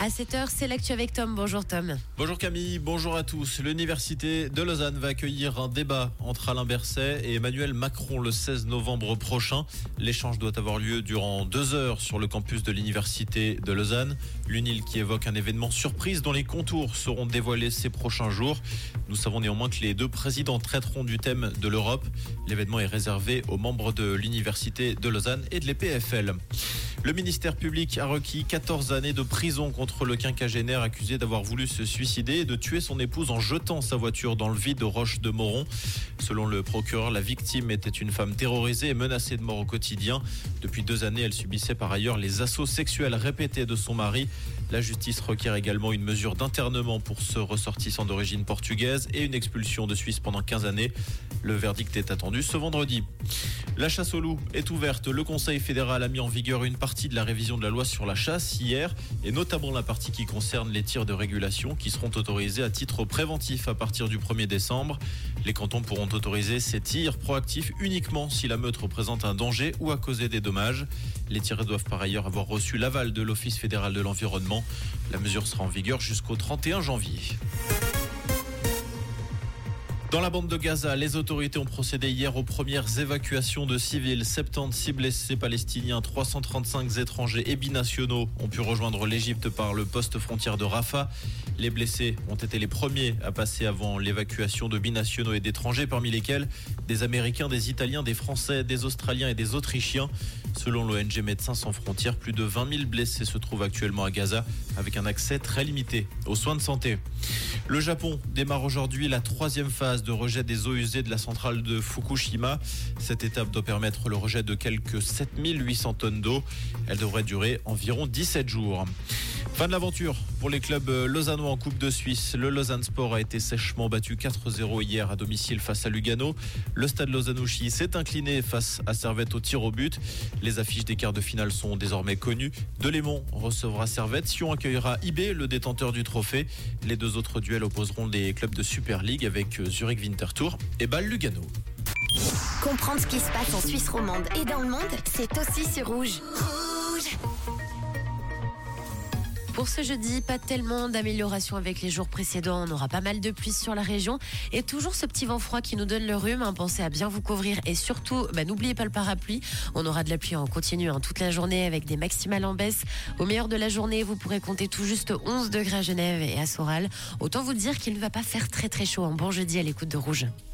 À 7h, c'est l'actu avec Tom. Bonjour Tom. Bonjour Camille, bonjour à tous. L'université de Lausanne va accueillir un débat entre Alain Berset et Emmanuel Macron le 16 novembre prochain. L'échange doit avoir lieu durant deux heures sur le campus de l'université de Lausanne. L'UNIL qui évoque un événement surprise dont les contours seront dévoilés ces prochains jours. Nous savons néanmoins que les deux présidents traiteront du thème de l'Europe. L'événement est réservé aux membres de l'université de Lausanne et de l'EPFL. Le ministère public a requis 14 années de prison contre le quinquagénaire accusé d'avoir voulu se suicider et de tuer son épouse en jetant sa voiture dans le vide aux Roches de Moron. Selon le procureur, la victime était une femme terrorisée et menacée de mort au quotidien. Depuis deux années, elle subissait par ailleurs les assauts sexuels répétés de son mari. La justice requiert également une mesure d'internement pour ce ressortissant d'origine portugaise et une expulsion de Suisse pendant 15 années. Le verdict est attendu ce vendredi. La chasse au loup est ouverte. Le Conseil fédéral a mis en vigueur une partie de la révision de la loi sur la chasse hier, et notamment la partie qui concerne les tirs de régulation qui seront autorisés à titre préventif à partir du 1er décembre. Les cantons pourront autoriser ces tirs proactifs uniquement si la meute représente un danger ou a causé des dommages. Les tirés doivent par ailleurs avoir reçu l'aval de l'Office fédéral de l'environnement. La mesure sera en vigueur jusqu'au 31 janvier. Dans la bande de Gaza, les autorités ont procédé hier aux premières évacuations de civils. 76 blessés palestiniens, 335 étrangers et binationaux ont pu rejoindre l'Égypte par le poste frontière de Rafah. Les blessés ont été les premiers à passer avant l'évacuation de binationaux et d'étrangers, parmi lesquels des Américains, des Italiens, des Français, des Australiens et des Autrichiens. Selon l'ONG Médecins sans frontières, plus de 20 000 blessés se trouvent actuellement à Gaza avec un accès très limité aux soins de santé. Le Japon démarre aujourd'hui la troisième phase de rejet des eaux usées de la centrale de Fukushima. Cette étape doit permettre le rejet de quelques 7800 tonnes d'eau. Elle devrait durer environ 17 jours. Fin de l'aventure pour les clubs lausannois en Coupe de Suisse. Le Lausanne Sport a été sèchement battu 4-0 hier à domicile face à Lugano. Le stade Lausanne-Ouchy s'est incliné face à Servette au tir au but. Les affiches des quarts de finale sont désormais connues. Delémont recevra Servette. Sion accueillera IB, le détenteur du trophée. Les deux autres duels opposeront des clubs de Super League avec Zurich Winterthur et Bâle Lugano. Comprendre ce qui se passe en Suisse romande et dans le monde, c'est aussi sur Rouge. Rouge pour ce jeudi, pas tellement d'amélioration avec les jours précédents. On aura pas mal de pluie sur la région et toujours ce petit vent froid qui nous donne le rhume. Hein. Pensez à bien vous couvrir et surtout, bah, n'oubliez pas le parapluie. On aura de la pluie en continu hein, toute la journée avec des maximales en baisse. Au meilleur de la journée, vous pourrez compter tout juste 11 degrés à Genève et à Soral. Autant vous dire qu'il ne va pas faire très très chaud. Un bon jeudi à l'écoute de Rouge.